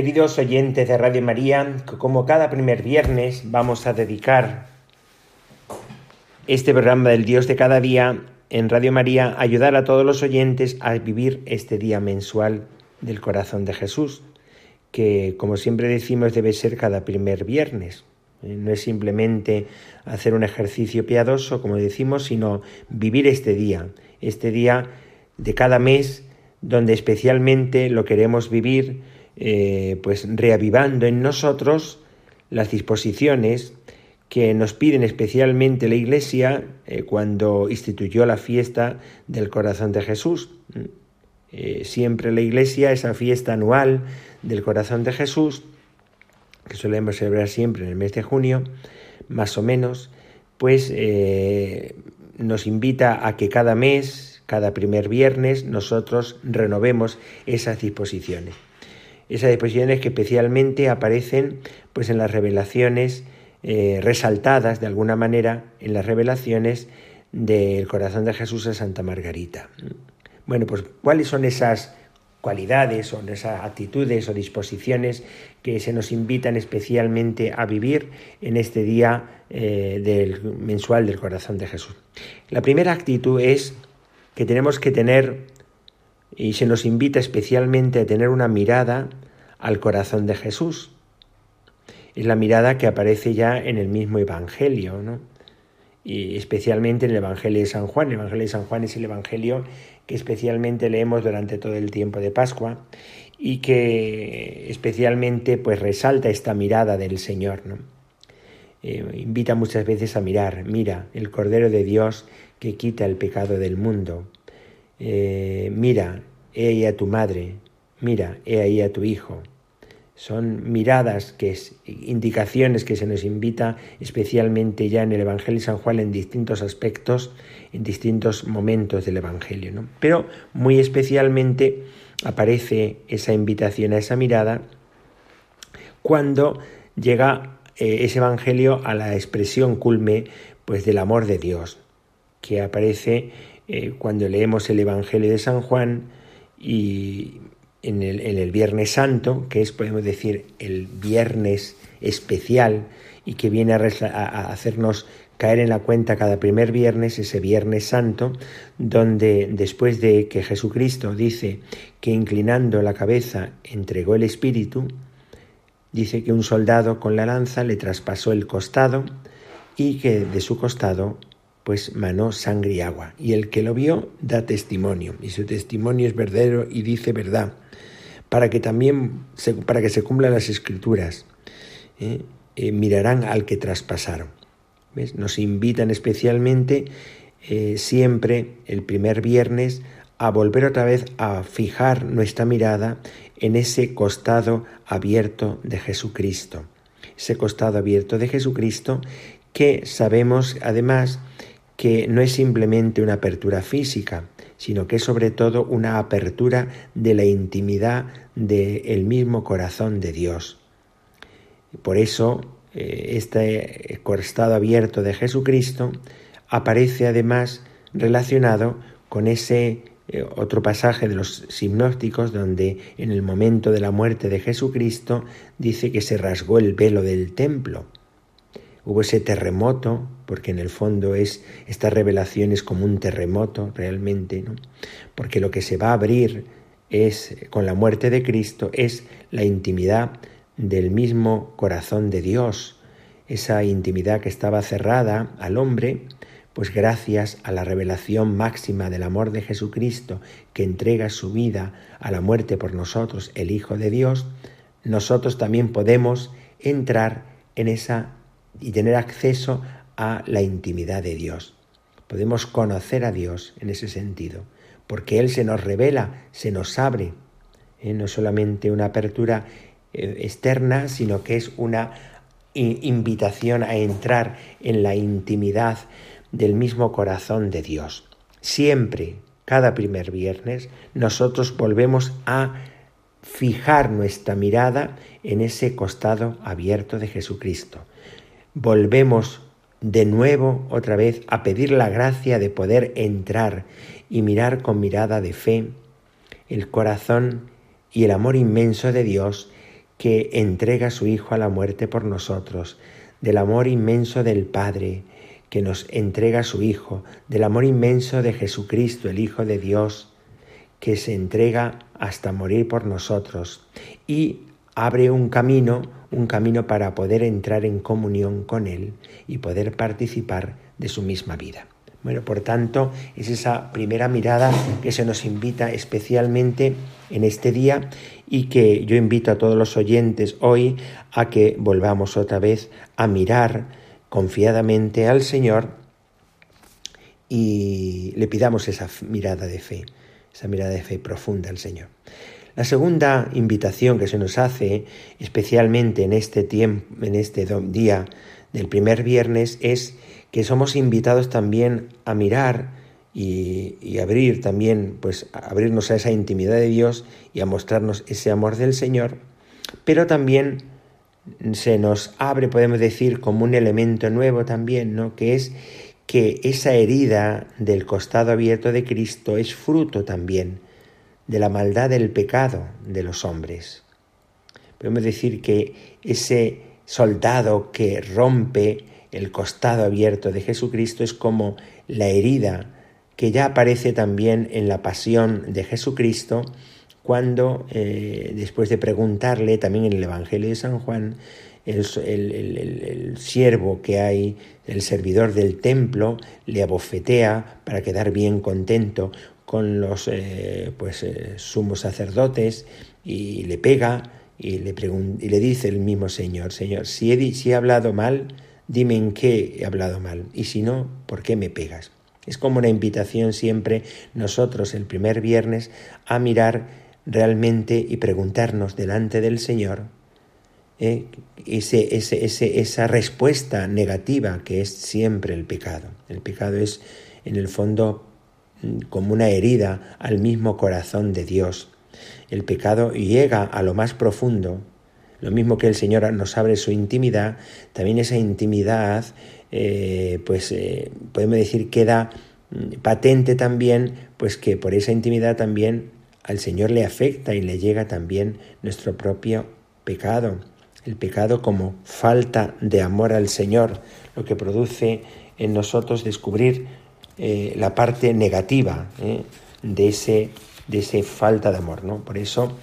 Queridos oyentes de Radio María, como cada primer viernes vamos a dedicar este programa del Dios de cada día en Radio María a ayudar a todos los oyentes a vivir este día mensual del corazón de Jesús, que como siempre decimos debe ser cada primer viernes. Eh, no es simplemente hacer un ejercicio piadoso, como decimos, sino vivir este día, este día de cada mes donde especialmente lo queremos vivir eh, pues reavivando en nosotros las disposiciones que nos piden especialmente la Iglesia eh, cuando instituyó la fiesta del corazón de Jesús. Eh, siempre la Iglesia, esa fiesta anual del corazón de Jesús, que solemos celebrar siempre en el mes de junio, más o menos, pues nos invita a que cada mes, cada primer viernes, nosotros renovemos esas disposiciones esas disposiciones que especialmente aparecen pues en las revelaciones eh, resaltadas de alguna manera en las revelaciones del corazón de Jesús a Santa Margarita. Bueno, pues ¿cuáles son esas cualidades o esas actitudes o disposiciones que se nos invitan especialmente a vivir en este día eh, del mensual del corazón de Jesús? La primera actitud es que tenemos que tener y se nos invita especialmente a tener una mirada al corazón de Jesús. Es la mirada que aparece ya en el mismo Evangelio, ¿no? y especialmente en el Evangelio de San Juan. El Evangelio de San Juan es el Evangelio que especialmente leemos durante todo el tiempo de Pascua y que especialmente pues resalta esta mirada del Señor. Eh, invita muchas veces a mirar, mira, el Cordero de Dios que quita el pecado del mundo. Eh, mira, he a tu madre, mira, he ahí a tu hijo. Son miradas, que es, indicaciones que se nos invita especialmente ya en el Evangelio de San Juan en distintos aspectos, en distintos momentos del Evangelio. Pero muy especialmente aparece esa invitación a esa mirada cuando llega eh, ese Evangelio a la expresión culme pues, del amor de Dios, que aparece eh, cuando leemos el Evangelio de San Juan y en el, Viernes Santo, que es, podemos decir, el viernes especial y que viene a, hacernos caer en la cuenta cada primer viernes, ese Viernes Santo, donde después de que Jesucristo dice que inclinando la cabeza entregó el Espíritu, dice que un soldado con la lanza le traspasó el costado y que de su costado pues manó sangre y agua. Y el que lo vio da testimonio, y su testimonio es verdadero y dice verdad para que también se, para que se cumplan las escrituras. ¿eh? Eh, mirarán al que traspasaron. Nos invitan especialmente eh, siempre el primer viernes a volver otra vez a fijar nuestra mirada en ese costado abierto de Jesucristo. Ese costado abierto de Jesucristo que sabemos además que no es simplemente una apertura física, sino que es sobre todo una apertura de la intimidad del mismo corazón de Dios. Por eso, eh, este costado abierto de Jesucristo aparece además relacionado con ese eh, otro pasaje de los sinópticos donde en el momento de la muerte de Jesucristo dice que se rasgó el velo del templo hubo ese terremoto, porque en el fondo es esta revelación es como un terremoto realmente, ¿no? Porque lo que se va a abrir es con la muerte de Cristo es la intimidad del mismo corazón de Dios, esa intimidad que estaba cerrada al hombre, pues gracias a la revelación máxima del amor de Jesucristo, que entrega su vida a la muerte por nosotros, el Hijo de Dios, nosotros también podemos entrar en esa y tener acceso a la intimidad de Dios. Podemos conocer a Dios en ese sentido, porque Él se nos revela, se nos abre, ¿eh? no solamente una apertura eh, externa, sino que es una invitación a entrar en la intimidad del mismo corazón de Dios. Siempre, cada primer viernes, nosotros volvemos a fijar nuestra mirada en ese costado abierto de Jesucristo. Volvemos de nuevo otra vez a pedir la gracia de poder entrar y mirar con mirada de fe el corazón y el amor inmenso de Dios que entrega su Hijo a la muerte por nosotros, del amor inmenso del Padre que nos entrega su Hijo, del amor inmenso de Jesucristo, el Hijo de Dios, que se entrega hasta morir por nosotros y abre un camino, un camino para poder entrar en comunión con Él y poder participar de su misma vida. Bueno, por tanto, es esa primera mirada que se nos invita especialmente en este día y que yo invito a todos los oyentes hoy a que volvamos otra vez a mirar confiadamente al Señor y le pidamos esa mirada de fe, esa mirada de fe profunda al Señor. La segunda invitación que se nos hace, especialmente en este tiempo, en este día del primer viernes, es que somos invitados también a mirar y, abrir también, pues abrirnos a esa intimidad de Dios y a mostrarnos ese amor del Señor, pero también se nos abre, podemos decir, como un elemento nuevo también, ¿no? Que es que esa herida del costado abierto de Cristo es fruto también de la maldad del pecado de los hombres. Podemos decir que ese soldado que rompe el costado abierto de Jesucristo es como la herida que ya aparece también en la pasión de Jesucristo cuando, eh, después de preguntarle, también en el Evangelio de San Juan, el, siervo que hay, el servidor del templo, le abofetea para quedar bien contento con los eh, pues, eh, sumos sacerdotes y le pega y le, y le dice el mismo Señor, Señor, si he, si he hablado mal, dime en qué he hablado mal, y si no, ¿por qué me pegas? Es como una invitación siempre nosotros el primer viernes a mirar realmente y preguntarnos delante del Señor eh, ese, ese, esa respuesta negativa que es siempre el pecado. El pecado es en el fondo como una herida al mismo corazón de Dios. El pecado llega a lo más profundo lo mismo que el Señor nos abre su intimidad, también esa intimidad, eh, pues eh, podemos decir, queda mm, patente también, pues que por esa intimidad también al Señor le afecta y le llega también nuestro propio pecado. El pecado como falta de amor al Señor, lo que produce en nosotros descubrir eh, la parte negativa de, ese, de ese falta de amor. ¿no? Por eso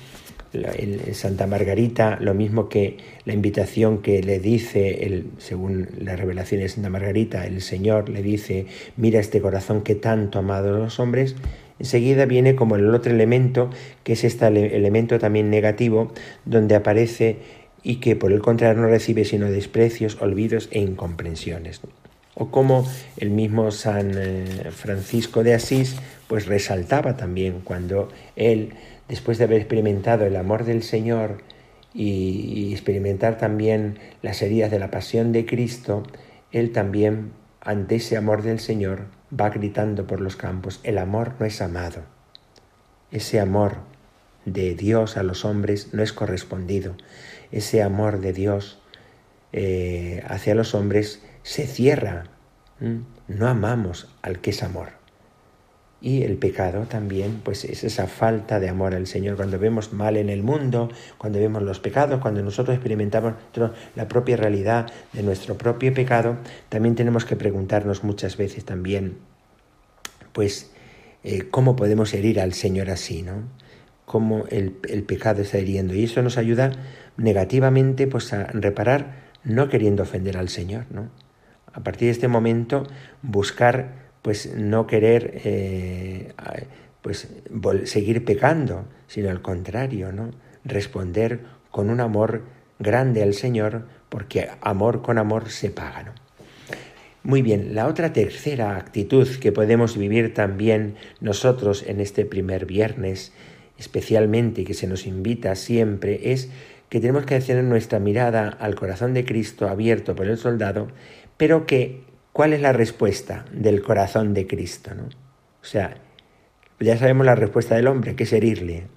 el Santa Margarita, lo mismo que la invitación que le dice, según la revelación de Santa Margarita, el Señor le dice, mira este corazón que tanto ha amado a los hombres, enseguida viene como el otro elemento, que es este elemento también negativo, donde aparece y que por el contrario no recibe sino desprecios, olvidos e incomprensiones. O como el mismo San eh, Francisco de Asís, pues resaltaba también cuando él después de haber experimentado el amor del Señor y, experimentar también las heridas de la pasión de Cristo, Él también, ante ese amor del Señor, va gritando por los campos, el amor no es amado. Ese amor de Dios a los hombres no es correspondido. Ese amor de Dios eh, hacia los hombres se cierra. No amamos al que es amor. Y el pecado también, pues es esa falta de amor al Señor. Cuando vemos mal en el mundo, cuando vemos los pecados, cuando nosotros experimentamos la propia realidad de nuestro propio pecado, también tenemos que preguntarnos muchas veces también, pues, eh, ¿cómo podemos herir al Señor así, no? ¿Cómo el, el pecado está hiriendo? Y eso nos ayuda negativamente, pues, a reparar no queriendo ofender al Señor, ¿no? A partir de este momento buscar pues no querer eh, pues seguir pecando, sino al contrario, ¿no? Responder con un amor grande al Señor, porque amor con amor se paga, ¿no? Muy bien, la otra tercera actitud que podemos vivir también nosotros en este primer viernes, especialmente que se nos invita siempre, es que tenemos que hacer nuestra mirada al corazón de Cristo abierto por el soldado, pero ¿cuál es la respuesta del corazón de Cristo? ¿no? O sea, ya sabemos la respuesta del hombre, que es herirle.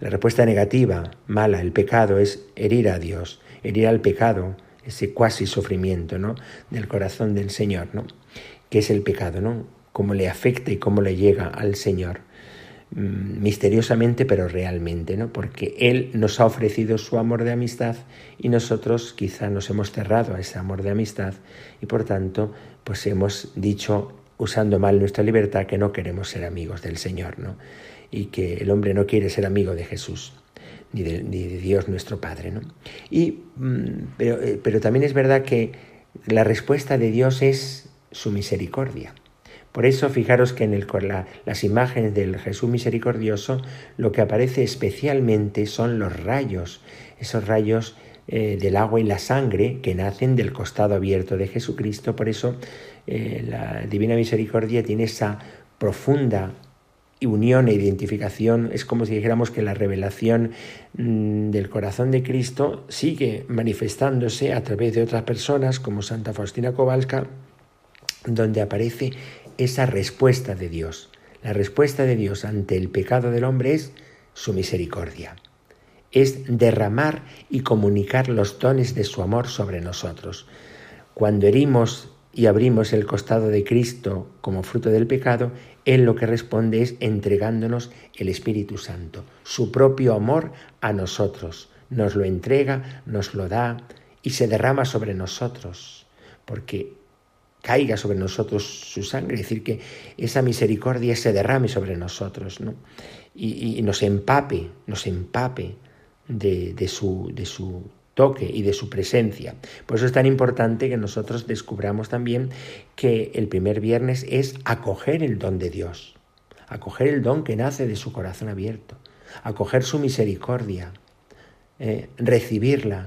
La respuesta negativa, mala, el pecado, es herir a Dios, herir al pecado, ese cuasi sufrimiento ¿no? del corazón del Señor, ¿no? que es el pecado, ¿no? cómo le afecta y cómo le llega al Señor misteriosamente pero realmente, ¿no? Porque Él nos ha ofrecido su amor de amistad y nosotros quizá nos hemos cerrado a ese amor de amistad y por tanto pues hemos dicho usando mal nuestra libertad que no queremos ser amigos del Señor, ¿no? Y que el hombre no quiere ser amigo de Jesús ni de, Dios nuestro Padre. ¿no? Y, mm, eh, pero, también es verdad que la respuesta de Dios es su misericordia. Por eso fijaros que en el, las imágenes del Jesús misericordioso lo que aparece especialmente son los rayos, esos rayos eh, del agua y la sangre que nacen del costado abierto de Jesucristo. Por eso eh, la Divina Misericordia tiene esa profunda unión e identificación, es como si dijéramos que la revelación mm, del corazón de Cristo sigue manifestándose a través de otras personas como Santa Faustina Kowalska, donde aparece esa respuesta de Dios. La respuesta de Dios ante el pecado del hombre es su misericordia. Es derramar y comunicar los dones de su amor sobre nosotros. Cuando herimos y abrimos el costado de Cristo como fruto del pecado, Él lo que responde es entregándonos el Espíritu Santo, su propio amor a nosotros. Nos lo entrega, nos lo da y se derrama sobre nosotros, porque caiga sobre nosotros su sangre, es decir, que esa misericordia se derrame sobre nosotros ¿no? y, nos empape, nos empape de, de, su, de su toque y de su presencia. Por eso es tan importante que nosotros descubramos también que el primer viernes es acoger el don de Dios, acoger el don que nace de su corazón abierto, acoger su misericordia, eh, recibirla,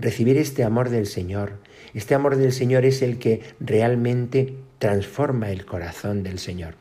recibir este amor del Señor. Este amor del Señor es el que realmente transforma el corazón del Señor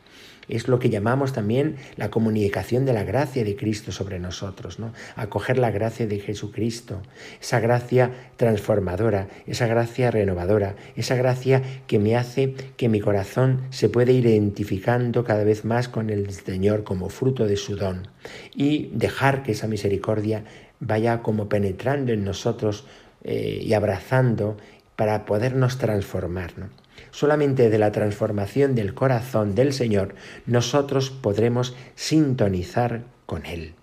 es lo que llamamos también la comunicación de la gracia de Cristo sobre nosotros, ¿no? Acoger la gracia de Jesucristo, esa gracia transformadora, esa gracia renovadora, esa gracia que me hace que mi corazón se pueda ir identificando cada vez más con el Señor como fruto de su don y dejar que esa misericordia vaya como penetrando en nosotros eh, y abrazando para podernos transformar. ¿no? Solamente de la transformación del corazón del Señor nosotros podremos sintonizar con Él.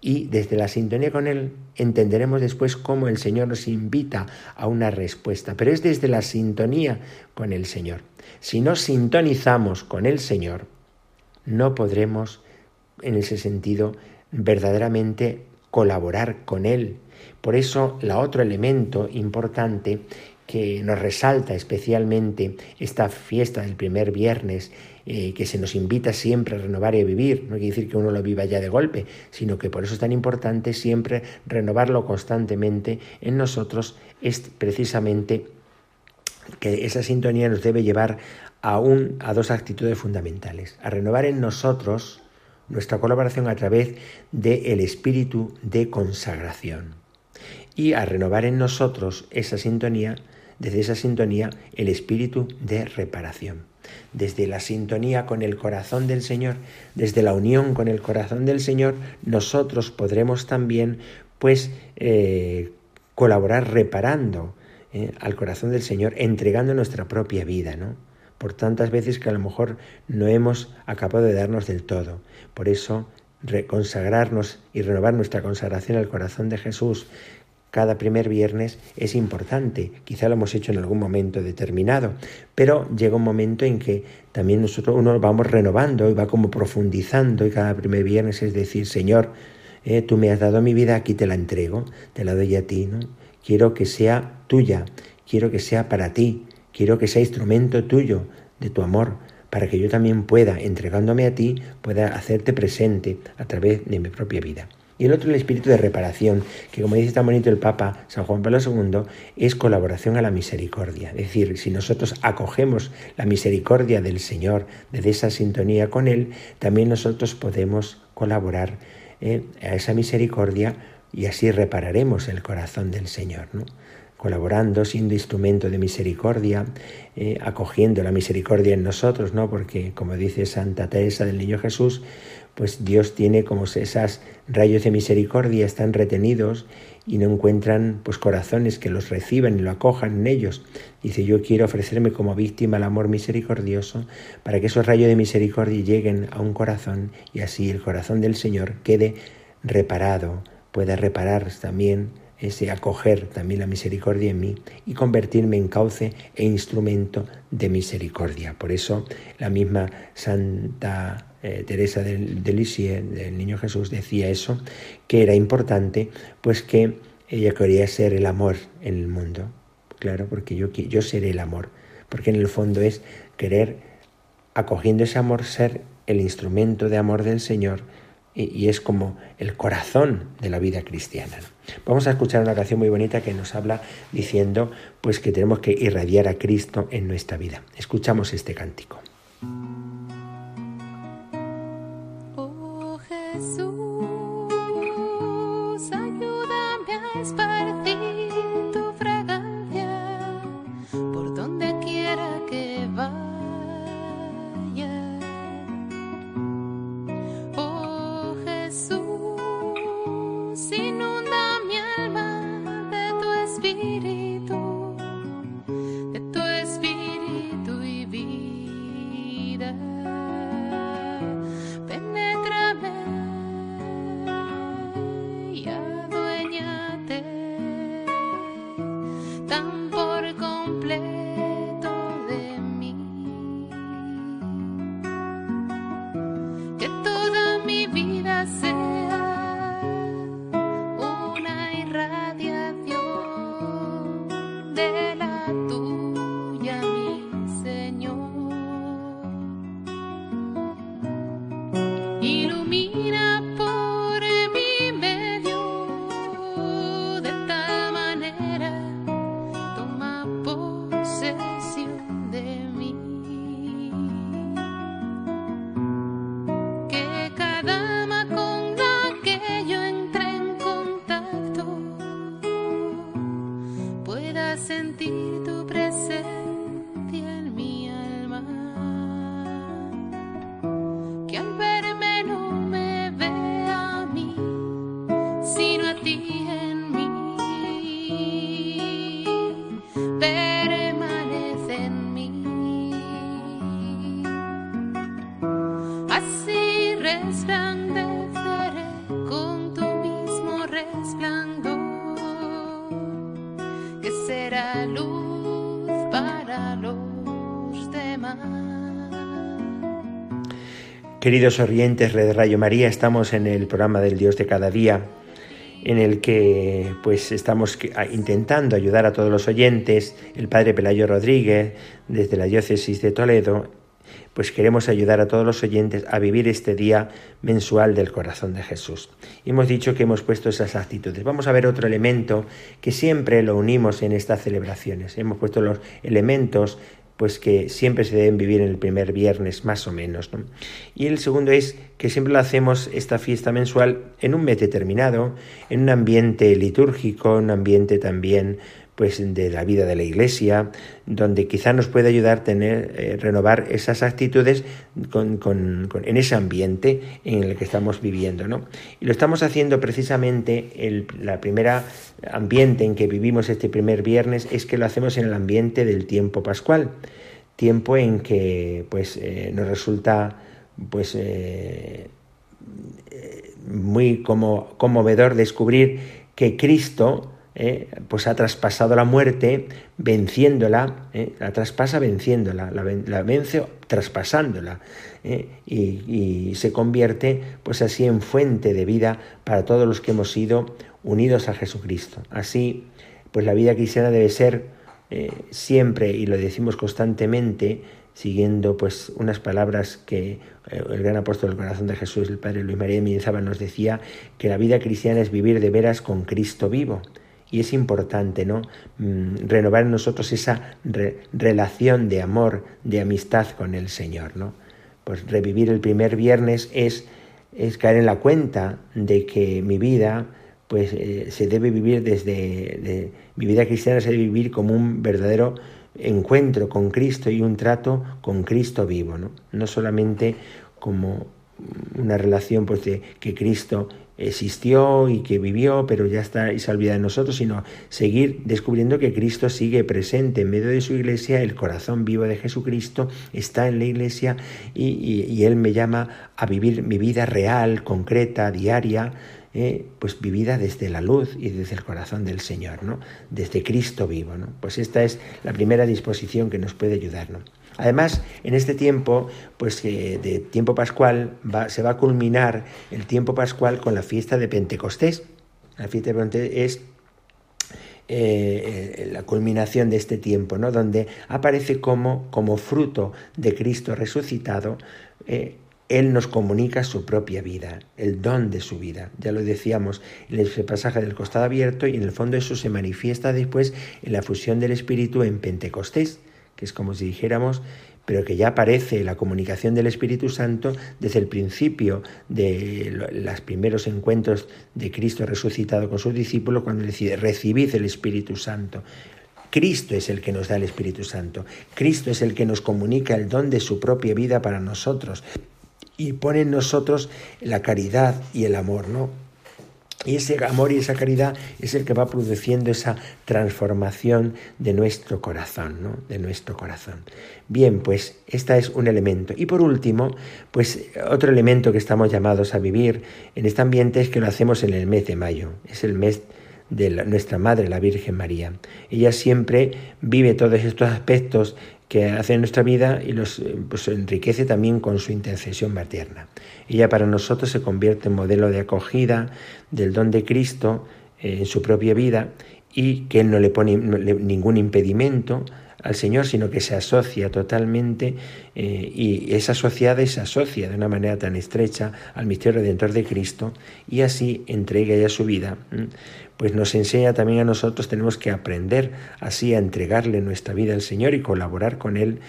Y desde la sintonía con Él entenderemos después cómo el Señor nos invita a una respuesta. Pero es desde la sintonía con el Señor. Si no sintonizamos con el Señor, no podremos, en ese sentido, verdaderamente colaborar con Él. Por eso, la otro elemento importante que nos resalta especialmente esta fiesta del primer viernes, eh, que se nos invita siempre a renovar y a vivir. No quiere decir que uno lo viva ya de golpe, sino que por eso es tan importante siempre renovarlo constantemente en nosotros, es precisamente que esa sintonía nos debe llevar a, a dos actitudes fundamentales, a renovar en nosotros nuestra colaboración a través del espíritu de consagración y a renovar en nosotros esa sintonía desde esa sintonía el espíritu de reparación. Desde la sintonía con el corazón del Señor, desde la unión con el corazón del Señor, nosotros podremos también, pues, eh, colaborar reparando eh, al corazón del Señor, entregando nuestra propia vida, ¿no? Por tantas veces que a lo mejor no hemos acabado de darnos del todo. Por eso, reconsagrarnos y renovar nuestra consagración al corazón de Jesús, cada primer viernes es importante. Quizá lo hemos hecho en algún momento determinado, pero llega un momento en que también nosotros uno vamos renovando y va como profundizando y cada primer viernes es decir, Señor, eh, tú me has dado mi vida, aquí te la entrego, te la doy a ti, ¿no? quiero que sea tuya, quiero que sea para ti, quiero que sea instrumento tuyo, de tu amor, para que yo también pueda, entregándome a ti, pueda hacerte presente a través de mi propia vida. Y el otro, el espíritu de reparación, que como dice tan bonito el Papa San Juan Pablo II, es colaboración a la misericordia. Es decir, si nosotros acogemos la misericordia del Señor, desde esa sintonía con Él, también nosotros podemos colaborar eh, a esa misericordia y así repararemos el corazón del Señor. ¿no? colaborando, siendo instrumento de misericordia, eh, acogiendo la misericordia en nosotros, ¿no? Porque, como dice Santa Teresa del Niño Jesús, pues Dios tiene como esas rayos de misericordia están retenidos y no encuentran pues corazones que los reciban y lo acojan en ellos. Dice, yo quiero ofrecerme como víctima al amor misericordioso para que esos rayos de misericordia lleguen a un corazón y así el corazón del Señor quede reparado, pueda reparar también ese acoger también la misericordia en mí y convertirme en cauce e instrumento de misericordia. Por eso la misma Santa eh, Teresa del, de del Niño Jesús, decía eso, que era importante, pues que ella quería ser el amor en el mundo. Claro, porque yo, yo seré el amor, porque en el fondo es querer, acogiendo ese amor, ser el instrumento de amor del Señor y, es como el corazón de la vida cristiana. Vamos a escuchar una canción muy bonita que nos habla diciendo pues que tenemos que irradiar a Cristo en nuestra vida. Escuchamos este cántico. sous. Queridos oyentes de Rayo María, estamos en el programa del Dios de cada día, en el que pues estamos intentando ayudar a todos los oyentes. El Padre Pelayo Rodríguez, desde la diócesis de Toledo, pues queremos ayudar a todos los oyentes a vivir este día mensual del corazón de Jesús. Hemos dicho que hemos puesto esas actitudes. Vamos a ver otro elemento que siempre lo unimos en estas celebraciones. Hemos puesto los elementos pues que siempre se deben vivir en el primer viernes más o menos. Y el segundo es que siempre hacemos esta fiesta mensual en un mes determinado, en un ambiente litúrgico, un ambiente también pues de la vida de la iglesia, donde quizá nos puede ayudar a tener, eh, renovar esas actitudes en ese ambiente en el que estamos viviendo. ¿no? Y lo estamos haciendo precisamente, el la primera ambiente en que vivimos este primer viernes es que lo hacemos en el ambiente del tiempo pascual, tiempo en que pues, eh, nos resulta pues, eh, muy como, conmovedor descubrir que Cristo, eh, pues ha traspasado la muerte venciéndola, eh, la traspasa venciéndola, la, vence traspasándola eh, y, se convierte pues así en fuente de vida para todos los que hemos sido unidos a Jesucristo. Así pues la vida cristiana debe ser siempre, y lo decimos constantemente, siguiendo pues unas palabras que el gran apóstol del corazón de Jesús, el Padre Luis María de Mendizábal, nos decía que la vida cristiana es vivir de veras con Cristo vivo. Y es importante, ¿no? Mm, renovar en nosotros esa relación de amor, de amistad con el Señor, ¿no? Pues revivir el primer viernes es, es caer en la cuenta de que mi vida, pues eh, se debe vivir desde, mi vida cristiana se debe vivir como un verdadero encuentro con Cristo y un trato con Cristo vivo, ¿no? No solamente como una relación pues de que Cristo existió y que vivió, pero ya está y se olvida de nosotros, sino seguir descubriendo que Cristo sigue presente en medio de su iglesia, el corazón vivo de Jesucristo está en la iglesia y, Él me llama a vivir mi vida real, concreta, diaria, eh, pues vivida desde la luz y desde el corazón del Señor, ¿no? Desde Cristo vivo, ¿no? Pues esta es la primera disposición que nos puede ayudar, ¿no? Además, en este tiempo, pues de tiempo pascual, se va a culminar el tiempo pascual con la fiesta de Pentecostés. La fiesta de Pentecostés es eh, la culminación de este tiempo, ¿no? donde aparece como, como fruto de Cristo resucitado, eh, Él nos comunica su propia vida, el don de su vida. Ya lo decíamos en ese pasaje del costado abierto y en el fondo eso se manifiesta después en la fusión del Espíritu en Pentecostés que es como si dijéramos, pero que ya aparece la comunicación del Espíritu Santo desde el principio de los primeros encuentros de Cristo resucitado con sus discípulos, cuando decide, recibid el Espíritu Santo. Cristo es el que nos da el Espíritu Santo. Cristo es el que nos comunica el don de su propia vida para nosotros y pone en nosotros la caridad y el amor, ¿no? Y ese amor y esa caridad es el que va produciendo esa transformación de nuestro corazón, ¿no? De nuestro corazón. Bien, pues este es un elemento. Y por último, pues otro elemento que estamos llamados a vivir en este ambiente es que lo hacemos en el mes de mayo. Es el mes de nuestra Madre, la Virgen María. Ella siempre vive todos estos aspectos que hace en nuestra vida y los pues, enriquece también con su intercesión materna. Ella para nosotros se convierte en modelo de acogida del don de Cristo eh, en su propia vida y que Él no le pone ningún impedimento al Señor, sino que se asocia totalmente eh, y es asociada y se asocia de una manera tan estrecha al misterio redentor de Cristo y así entrega ya su vida pues nos enseña también a nosotros, tenemos que aprender así a entregarle nuestra vida al Señor y colaborar con Él,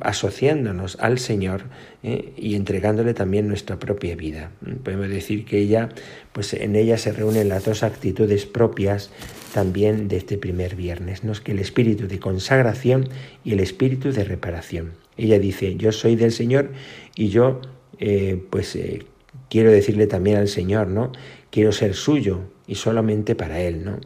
asociándonos al Señor ¿eh? y entregándole también nuestra propia vida. Podemos decir que ella, pues en ella se reúnen las dos actitudes propias también de este primer viernes, ¿no? que el espíritu de consagración y el espíritu de reparación. Ella dice, yo soy del Señor y yo, eh, pues, eh, quiero decirle también al Señor, ¿no? Quiero ser suyo, y solamente para Él, ¿no?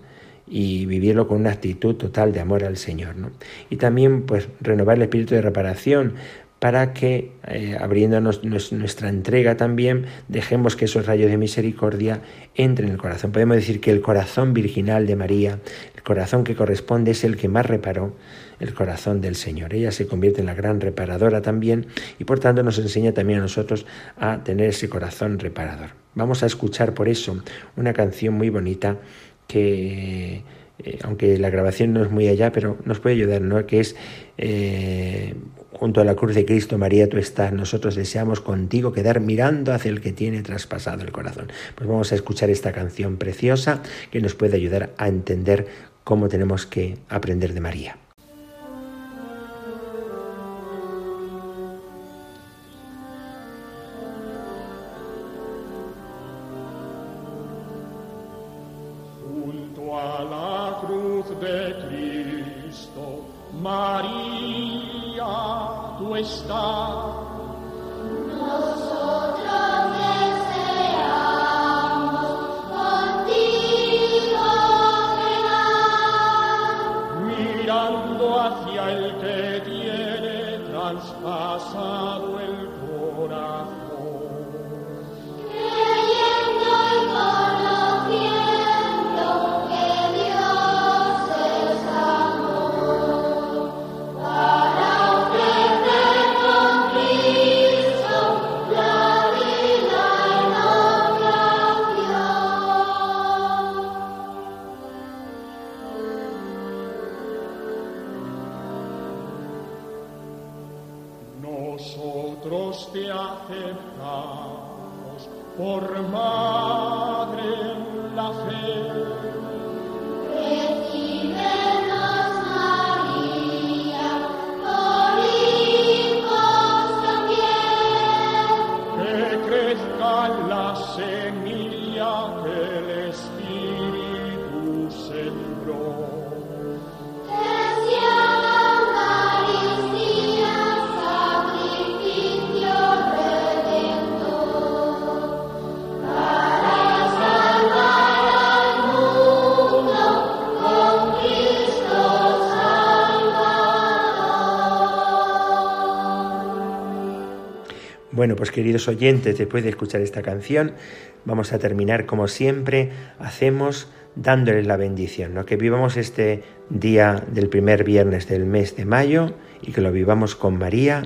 y vivirlo con una actitud total de amor al Señor. ¿no? Y también pues renovar el espíritu de reparación para que, eh, abriéndonos nuestra entrega también, dejemos que esos rayos de misericordia entren en el corazón. Podemos decir que el corazón virginal de María, el corazón que corresponde, es el que más reparó el corazón del Señor. Ella se convierte en la gran reparadora también y por tanto nos enseña también a nosotros a tener ese corazón reparador. Vamos a escuchar por eso una canción muy bonita que, eh, aunque la grabación no es muy allá, pero nos puede ayudar, ¿no? Que es eh, junto a la cruz de Cristo, María, tú estás, nosotros deseamos contigo quedar mirando hacia el que tiene traspasado el corazón. Pues vamos a escuchar esta canción preciosa que nos puede ayudar a entender cómo tenemos que aprender de María. Bueno, pues queridos oyentes, después de escuchar esta canción, vamos a terminar como siempre hacemos dándoles la bendición, ¿no? que vivamos este día del primer viernes del mes de mayo y que lo vivamos con María,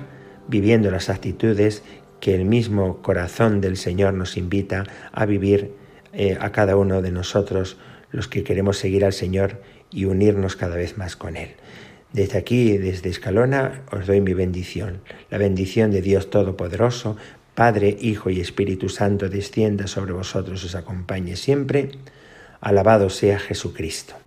viviendo las actitudes que el mismo corazón del Señor nos invita a vivir eh, a cada uno de nosotros, los que queremos seguir al Señor y unirnos cada vez más con Él. Desde aquí, desde Escalona, os doy mi bendición. La bendición de Dios Todopoderoso, Padre, Hijo y Espíritu Santo, descienda sobre vosotros y os acompañe siempre. Alabado sea Jesucristo.